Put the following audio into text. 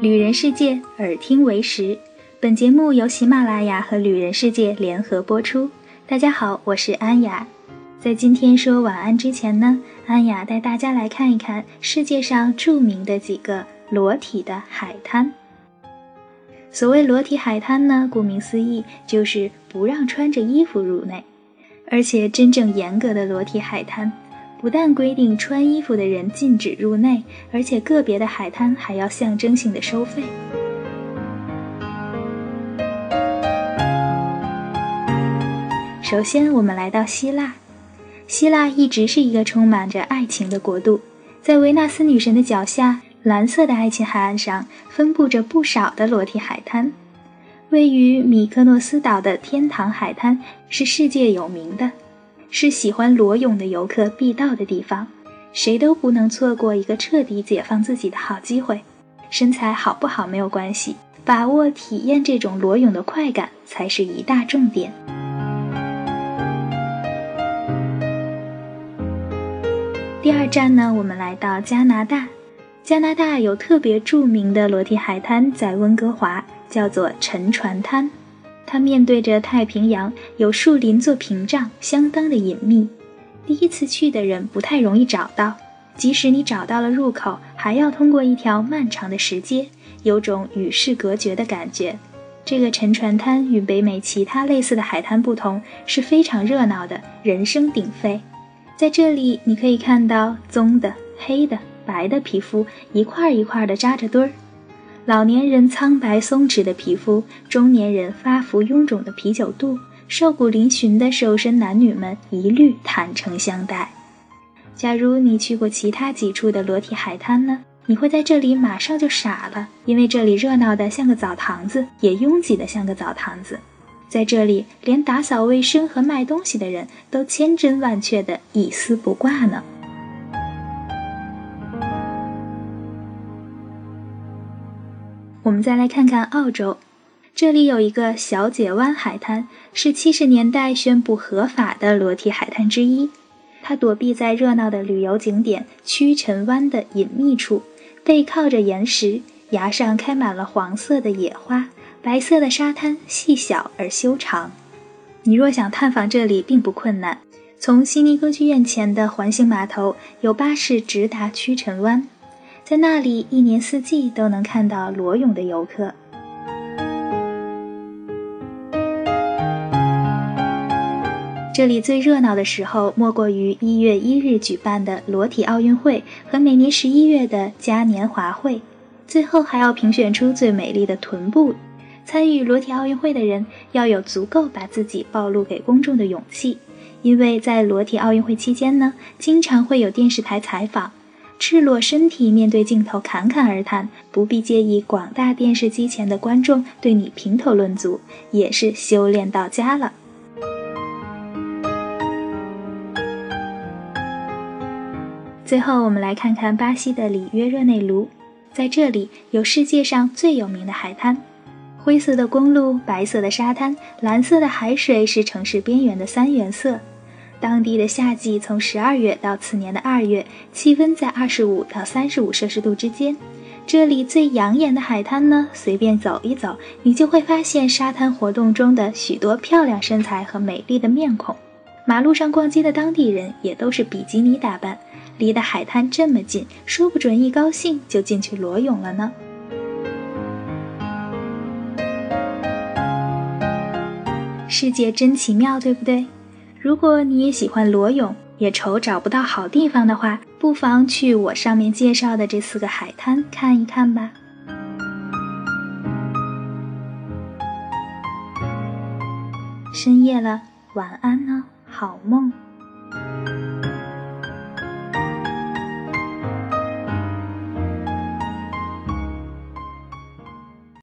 旅人世界，耳听为实。本节目由喜马拉雅和旅人世界联合播出。大家好，我是安雅。在今天说晚安之前呢，安雅带大家来看一看世界上著名的几个裸体的海滩。所谓裸体海滩呢，顾名思义就是不让穿着衣服入内，而且真正严格的裸体海滩。不但规定穿衣服的人禁止入内，而且个别的海滩还要象征性的收费。首先，我们来到希腊。希腊一直是一个充满着爱情的国度，在维纳斯女神的脚下，蓝色的爱琴海岸上分布着不少的裸体海滩。位于米克诺斯岛的天堂海滩是世界有名的。是喜欢裸泳的游客必到的地方，谁都不能错过一个彻底解放自己的好机会。身材好不好没有关系，把握体验这种裸泳的快感才是一大重点。第二站呢，我们来到加拿大。加拿大有特别著名的裸体海滩，在温哥华，叫做沉船滩。它面对着太平洋，有树林做屏障，相当的隐秘。第一次去的人不太容易找到，即使你找到了入口，还要通过一条漫长的石阶，有种与世隔绝的感觉。这个沉船滩与北美其他类似的海滩不同，是非常热闹的，人声鼎沸。在这里，你可以看到棕的、黑的、白的皮肤一块一块的扎着堆儿。老年人苍白松弛的皮肤，中年人发福臃肿的啤酒肚，瘦骨嶙峋的瘦身男女们一律坦诚相待。假如你去过其他几处的裸体海滩呢？你会在这里马上就傻了，因为这里热闹的像个澡堂子，也拥挤的像个澡堂子。在这里，连打扫卫生和卖东西的人都千真万确的一丝不挂呢。我们再来看看澳洲，这里有一个小姐湾海滩，是七十年代宣布合法的裸体海滩之一。它躲避在热闹的旅游景点屈臣湾的隐秘处，背靠着岩石，崖上开满了黄色的野花，白色的沙滩细小而修长。你若想探访这里，并不困难。从悉尼歌剧院前的环形码头有巴士直达屈臣湾。在那里，一年四季都能看到裸泳的游客。这里最热闹的时候，莫过于一月一日举办的裸体奥运会和每年十一月的嘉年华会。最后还要评选出最美丽的臀部。参与裸体奥运会的人要有足够把自己暴露给公众的勇气，因为在裸体奥运会期间呢，经常会有电视台采访。赤裸身体面对镜头侃侃而谈，不必介意广大电视机前的观众对你评头论足，也是修炼到家了。最后，我们来看看巴西的里约热内卢，在这里有世界上最有名的海滩，灰色的公路，白色的沙滩，蓝色的海水是城市边缘的三原色。当地的夏季从十二月到次年的二月，气温在二十五到三十五摄氏度之间。这里最养眼的海滩呢，随便走一走，你就会发现沙滩活动中的许多漂亮身材和美丽的面孔。马路上逛街的当地人也都是比基尼打扮，离的海滩这么近，说不准一高兴就进去裸泳了呢。世界真奇妙，对不对？如果你也喜欢裸泳，也愁找不到好地方的话，不妨去我上面介绍的这四个海滩看一看吧。深夜了，晚安呢，好梦。